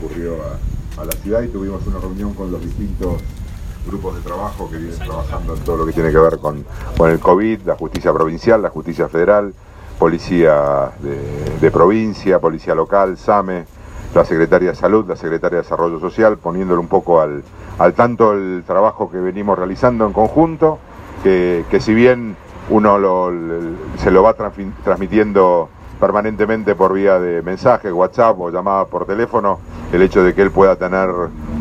concurrió a, la ciudad y tuvimos una reunión con los distintos grupos de trabajo que vienen trabajando en todo lo que tiene que ver con, con el COVID, la justicia provincial, la justicia federal, policía de, provincia, policía local, SAME, la Secretaria de Salud, la Secretaria de Desarrollo Social, poniéndole un poco al, al tanto el trabajo que venimos realizando en conjunto, que, si bien uno se lo va transmitiendo permanentemente por vía de mensaje, WhatsApp o llamada por teléfono, el hecho de que él pueda tener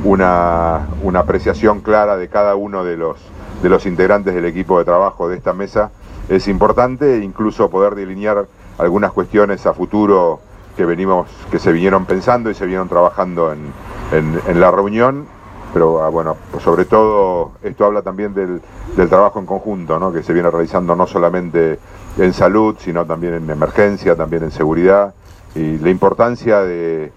una, una apreciación clara de cada uno de los, de los integrantes del equipo de trabajo de esta mesa es importante, incluso poder delinear algunas cuestiones a futuro que venimos, que se vinieron pensando y se vinieron trabajando en, en, la reunión, pero ah, bueno, sobre todo esto habla también del, del trabajo en conjunto, ¿no? que se viene realizando no solamente en salud, sino también en emergencia, también en seguridad, y la importancia de,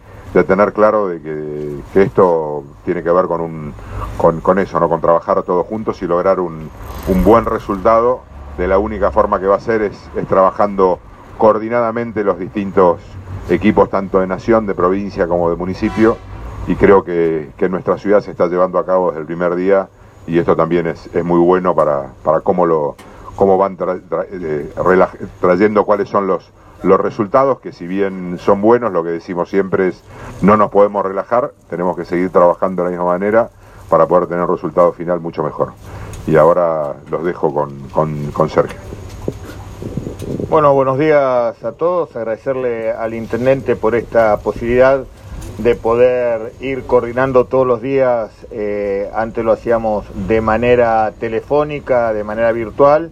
tener claro de que, esto tiene que ver con, un, con, eso, ¿no? con trabajar todos juntos y lograr un, un buen resultado de la única forma que va a ser es, trabajando coordinadamente los distintos equipos, tanto de nación, de provincia como de municipio, y creo que, que nuestra ciudad se está llevando a cabo desde el primer día y esto también es, muy bueno para, para cómo, lo, cómo van eh, trayendo cuáles son los, los resultados, que si bien son buenos, lo que decimos siempre es no nos podemos relajar, tenemos que seguir trabajando de la misma manera para poder tener un resultado final mucho mejor. Y ahora los dejo con, Sergio. Bueno, buenos días a todos, agradecerle al intendente por esta posibilidad de poder ir coordinando todos los días, eh, antes lo hacíamos de manera telefónica, de manera virtual,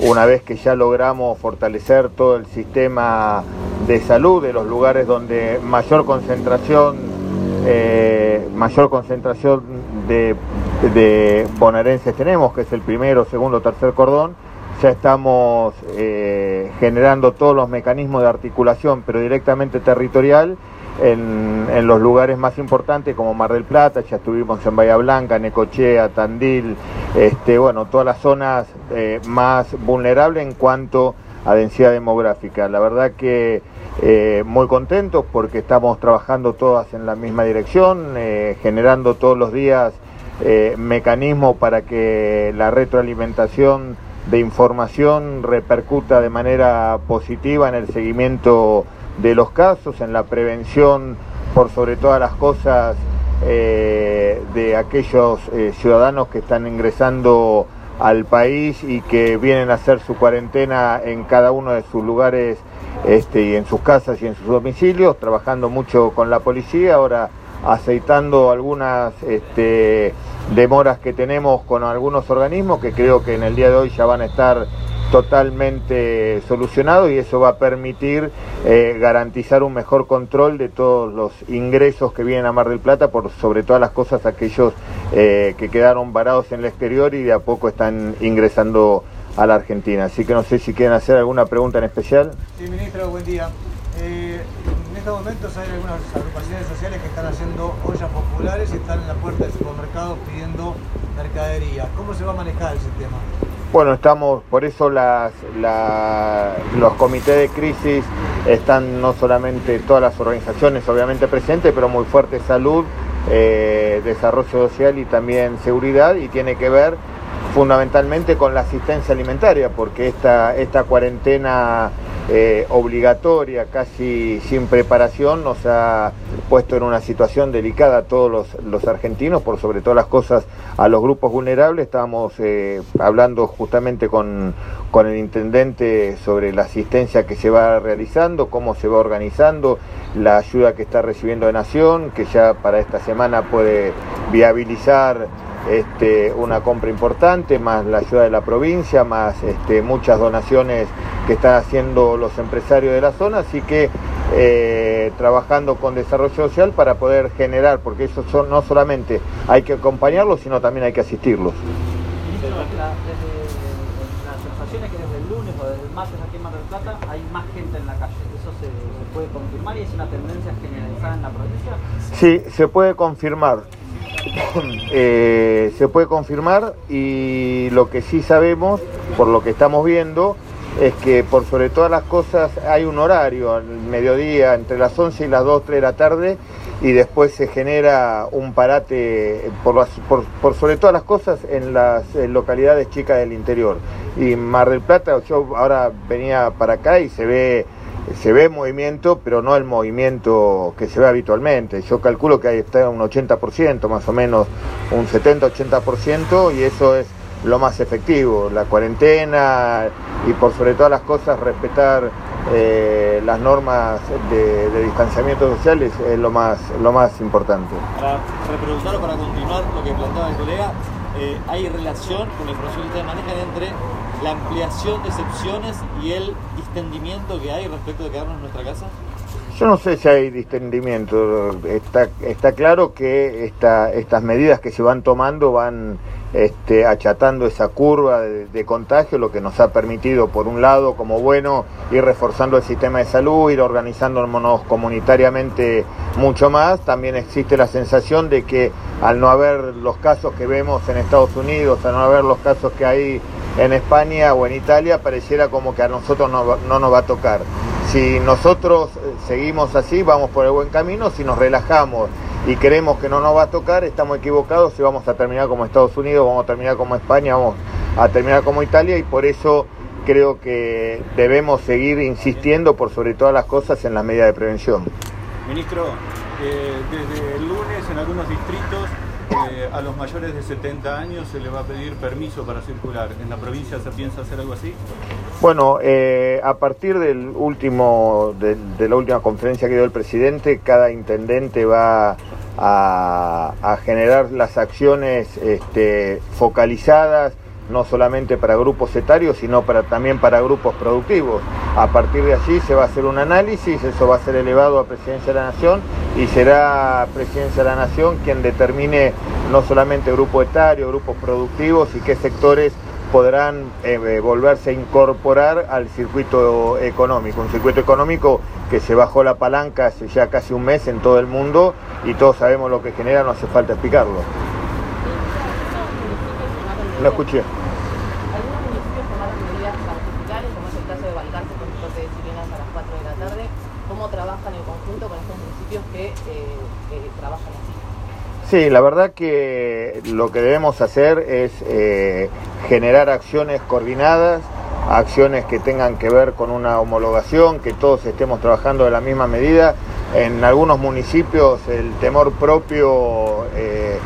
una vez que ya logramos fortalecer todo el sistema de salud de los lugares donde mayor concentración, eh, mayor concentración de de bonaerenses tenemos, que es el primero, segundo, tercer cordón, ya estamos eh, generando todos los mecanismos de articulación, pero directamente territorial, en, los lugares más importantes como Mar del Plata, ya estuvimos en Bahía Blanca, Necochea, Tandil, este, bueno, todas las zonas eh, más vulnerables en cuanto a densidad demográfica. La verdad que eh, muy contentos porque estamos trabajando todas en la misma dirección, generando todos los días eh, mecanismo para que la retroalimentación de información repercuta de manera positiva en el seguimiento de los casos, en la prevención por sobre todas las cosas eh, de aquellos eh, ciudadanos que están ingresando al país y que vienen a hacer su cuarentena en cada uno de sus lugares este, y en sus casas y en sus domicilios, trabajando mucho con la policía, ahora aceitando algunas este, demoras que tenemos con algunos organismos que creo que en el día de hoy ya van a estar totalmente solucionados y eso va a permitir eh, garantizar un mejor control de todos los ingresos que vienen a Mar del Plata, por sobre todas las cosas aquellos eh, que quedaron varados en el exterior y de a poco están ingresando a la Argentina. Así que no sé si quieren hacer alguna pregunta en especial. Sí, ministro, buen día. Eh, estos momentos hay algunas agrupaciones sociales que están haciendo ollas populares y están en la puerta del supermercado pidiendo mercadería. ¿Cómo se va a manejar ese tema? Bueno, estamos, por eso los comités de crisis están no solamente todas las organizaciones obviamente presentes, pero muy fuerte salud, eh, desarrollo social y también seguridad y tiene que ver fundamentalmente con la asistencia alimentaria, porque esta, esta cuarentena eh, obligatoria, casi sin preparación, nos ha puesto en una situación delicada a todos los, argentinos, por sobre todas las cosas a los grupos vulnerables. Estábamos eh, hablando justamente con, con el intendente sobre la asistencia que se va realizando, cómo se va organizando, la ayuda que está recibiendo de Nación, que ya para esta semana puede viabilizar este, una compra importante, más la ayuda de la provincia, más este, muchas donaciones que están haciendo los empresarios de la zona, así que eh, trabajando con desarrollo social para poder generar, porque eso son, no solamente hay que acompañarlos, sino también hay que asistirlos. Ministro, las sensaciones que desde el lunes o desde el martes aquí en Mar del Plata hay más gente en la calle. ¿Eso se, se puede confirmar y es una tendencia generalizada en la provincia? Sí, se puede confirmar. Eh, se puede confirmar y lo que sí sabemos, por lo que estamos viendo, es que por sobre todas las cosas hay un horario, al mediodía, entre las 11 y las 2, 3 de la tarde, y después se genera un parate por, por, sobre todas las cosas en las localidades chicas del interior. Y Mar del Plata, yo ahora venía para acá y se ve se ve movimiento, pero no el movimiento que se ve habitualmente. Yo calculo que ahí está un 80%, más o menos un 70-80%, y eso es lo más efectivo. La cuarentena y por sobre todas las cosas respetar eh, las normas de, distanciamiento social es, lo, más, lo más importante. Para reproducir o para continuar lo que planteaba el colega, eh, ¿hay relación con la información que ustedes manejan entre la ampliación de excepciones y el distendimiento que hay respecto de quedarnos en nuestra casa? Yo no sé si hay distendimiento. Está, está claro que esta, estas medidas que se van tomando van este, achatando esa curva de, contagio, lo que nos ha permitido, por un lado, como bueno, ir reforzando el sistema de salud, ir organizándonos comunitariamente mucho más. También existe la sensación de que al no haber los casos que vemos en Estados Unidos, al no haber los casos que hay en España o en Italia, pareciera como que a nosotros no, no nos va a tocar. Si nosotros eh, seguimos así, vamos por el buen camino, si nos relajamos y creemos que no nos va a tocar, estamos equivocados y vamos a terminar como Estados Unidos, vamos a terminar como España, vamos a terminar como Italia y por eso creo que debemos seguir insistiendo por sobre todas las cosas en las medidas de prevención. Ministro, eh, desde el lunes en algunos distritos a los mayores de 70 años se les va a pedir permiso para circular. ¿En la provincia se piensa hacer algo así? Bueno, eh, a partir del último, de, la última conferencia que dio el presidente, cada intendente va a, generar las acciones este, focalizadas no solamente para grupos etarios, sino también para grupos productivos. A partir de allí se va a hacer un análisis, eso va a ser elevado a Presidencia de la Nación y será Presidencia de la Nación quien determine no solamente grupo etario, grupos productivos y qué sectores podrán eh, eh, volverse a incorporar al circuito económico, un circuito económico que se bajó la palanca hace ya casi un mes en todo el mundo y todos sabemos lo que genera, no hace falta explicarlo. No escuché. Algunos municipios tomaron medidas particulares, como es el caso de Valcarce con el corte de sirenas a las 4 de la tarde. ¿Cómo trabajan en conjunto con estos municipios que, eh, trabajan así? Sí, la verdad que lo que debemos hacer es eh, generar acciones coordinadas, acciones que tengan que ver con una homologación, que todos estemos trabajando de la misma medida. En algunos municipios el temor propio eh,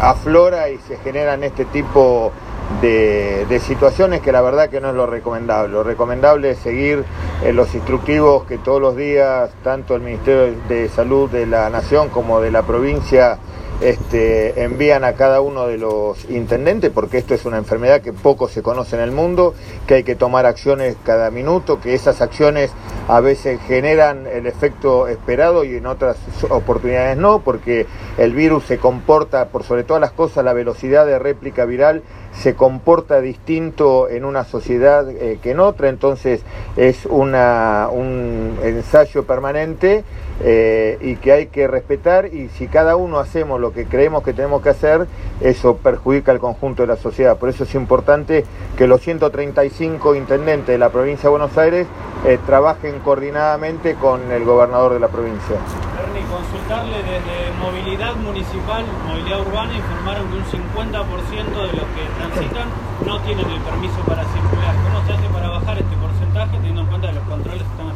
aflora y se generan este tipo de, situaciones que la verdad que no es lo recomendable. Lo recomendable es seguir eh, los instructivos que todos los días tanto el Ministerio de Salud de la Nación como de la provincia este, envían a cada uno de los intendentes, porque esto es una enfermedad que poco se conoce en el mundo, que hay que tomar acciones cada minuto, que esas acciones a veces generan el efecto esperado y en otras oportunidades no, porque el virus se comporta, por sobre todas las cosas, la velocidad de réplica viral se comporta distinto en una sociedad eh, que en otra, entonces es una, un ensayo permanente eh, y que hay que respetar y si cada uno hacemos lo que creemos que tenemos que hacer, eso perjudica al conjunto de la sociedad. Por eso es importante que los 135 intendentes de la provincia de Buenos Aires eh, trabajen coordinadamente con el gobernador de la provincia. Ernie, consultarle desde movilidad municipal, movilidad urbana, informaron que un 50% de los que transitan no tienen el permiso para circular. ¿Cómo se hace para bajar este porcentaje teniendo en cuenta que los controles están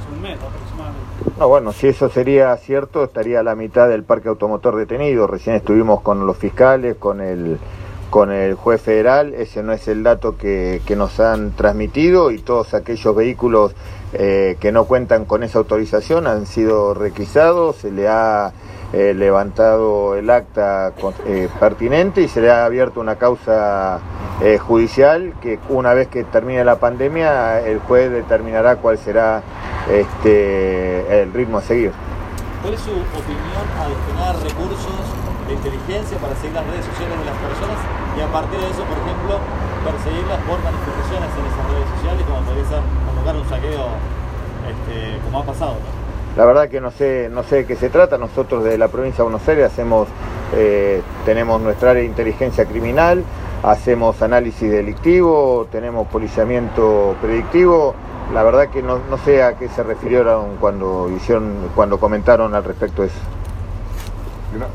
No, bueno, si eso sería cierto, estaría la mitad del parque automotor detenido. Recién estuvimos con los fiscales, con el con el juez federal, ese no es el dato que, que nos han transmitido y todos aquellos vehículos eh, que no cuentan con esa autorización han sido requisados, se le ha eh, levantado el acta eh, pertinente y se le ha abierto una causa judicial que una vez que termine la pandemia el juez determinará cuál será este, el ritmo a seguir. ¿Cuál es su opinión a destinar recursos de inteligencia para seguir las redes sociales de las personas y a partir de eso, por ejemplo, perseguirlas por manifestaciones en esas redes sociales como podría ser convocar un saqueo este, como ha pasado. La verdad que no sé, no sé de qué se trata. Nosotros de la provincia de Buenos Aires hacemos, eh, tenemos nuestra área de inteligencia criminal, hacemos análisis delictivo, tenemos policiamiento predictivo. La verdad que no, no sé a qué se refirieron cuando hicieron, cuando comentaron al respecto de eso.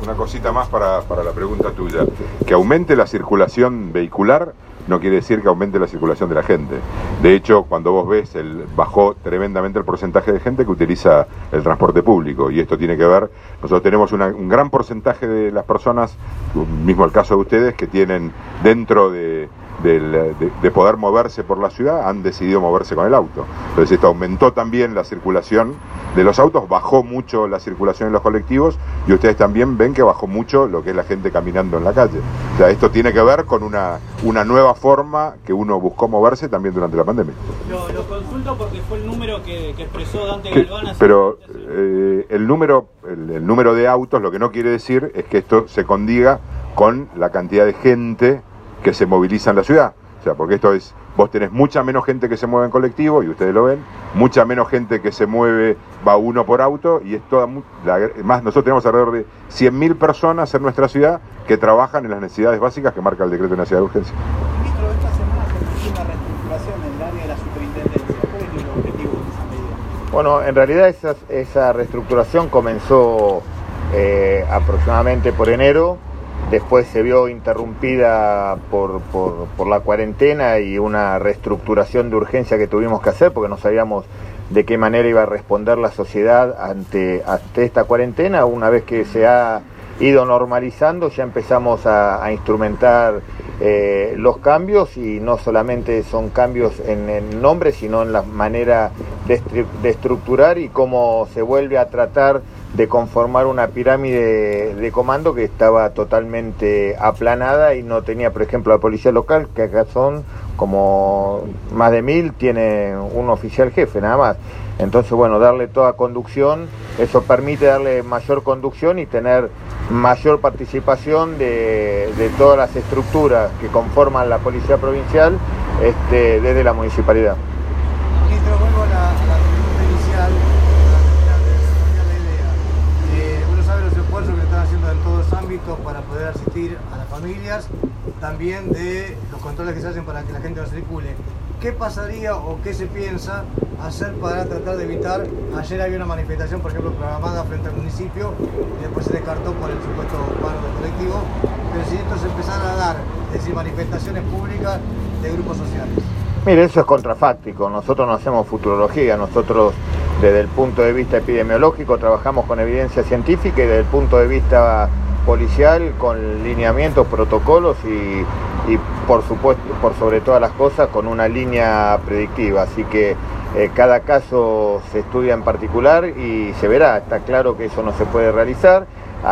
una, cosita más para, para la pregunta tuya. Que aumente la circulación vehicular no quiere decir que aumente la circulación de la gente. De hecho, cuando vos ves, el, bajó tremendamente el porcentaje de gente que utiliza el transporte público. Y esto tiene que ver, nosotros tenemos un gran porcentaje de las personas, mismo el caso de ustedes, que tienen dentro de, del- de- de poder moverse por la ciudad, han decidido moverse con el auto. Entonces esto aumentó también la circulación de los autos, bajó mucho la circulación en los colectivos y ustedes también ven que bajó mucho lo que es la gente caminando en la calle. O sea, esto tiene que ver con una, una nueva forma que uno buscó moverse también durante la pandemia. Lo, lo consulto porque fue el número que, que expresó Dante Galván hace pero eh, el número el, el número de autos lo que no quiere decir es que esto se condiga con la cantidad de gente que se moviliza en la ciudad. O sea, porque esto es, vos tenés mucha menos gente que se mueve en colectivo, y ustedes lo ven, mucha menos gente que se mueve, va uno por auto, y es toda, mu- la- más nosotros tenemos alrededor de 100.000 personas en nuestra ciudad que trabajan en las necesidades básicas que marca el decreto nacional de urgencia. Ministro, esta semana se una reestructuración en el área de la superintendencia. ¿Cuál es el objetivo de esa medida? Bueno, en realidad esa, esa reestructuración comenzó eh, aproximadamente por enero, después se vio interrumpida por, la cuarentena y una reestructuración de urgencia que tuvimos que hacer porque no sabíamos de qué manera iba a responder la sociedad ante, esta cuarentena. Una vez que se ha ido normalizando, ya empezamos a, instrumentar eh, los cambios y no solamente son cambios en el nombre, sino en la manera de estructurar y cómo se vuelve a tratar de conformar una pirámide de comando que estaba totalmente aplanada y no tenía, por ejemplo, la policía local, que acá son como más de mil, tiene un oficial jefe nada más. Entonces, bueno, darle toda conducción, eso permite darle mayor conducción y tener mayor participación de, de todas las estructuras que conforman la policía provincial este, desde la municipalidad. Ministro, vuelvo a la, a la pregunta inicial para terminar de desarrollar la idea. Eh, uno sabe los esfuerzos que están haciendo en todos los ámbitos para poder asistir a también de los controles que se hacen para que la gente no circule. ¿Qué pasaría o qué se piensa hacer para tratar de evitar? Ayer había una manifestación, por ejemplo, programada frente al municipio y después se descartó por el supuesto paro del colectivo. Pero si esto se empezara a dar, es decir, manifestaciones públicas de grupos sociales. Mire, eso es contrafáctico. Nosotros no hacemos futurología. Nosotros, desde el punto de vista epidemiológico, trabajamos con evidencia científica y desde el punto de vista policial, con lineamientos, protocolos y, por supuesto, por sobre todas las cosas, con una línea predictiva. Así que eh, cada caso se estudia en particular y se verá. Está claro que eso no se puede realizar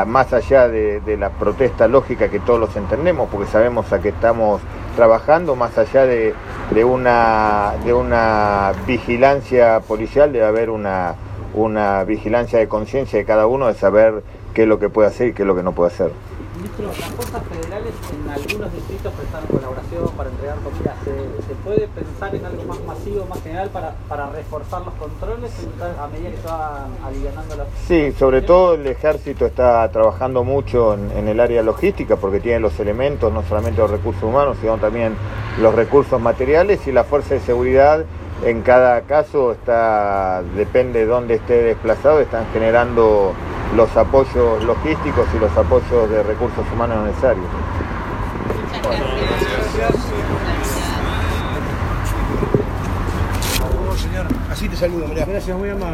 más allá de, la protesta lógica que todos los entendemos, porque sabemos a qué estamos trabajando, más allá de, de una, de una vigilancia policial, debe haber una, una vigilancia de conciencia de cada uno de saber qué es lo que puede hacer y qué es lo que no puede hacer. Ministro, las fuerzas federales en algunos distritos prestaron colaboración para entregar comida. ¿Se, se puede pensar en algo más masivo, más general, para, para reforzar los controles a medida que se van aliviando las... Sí, sobre todo el ejército está trabajando mucho en, en el área logística porque tiene los elementos, no solamente los recursos humanos, sino también los recursos materiales y la fuerza de seguridad en cada caso está, depende de dónde esté desplazado, están generando los apoyos logísticos y los apoyos de recursos humanos necesarios. señor. Así te saludo, mirá. Gracias, muy amable.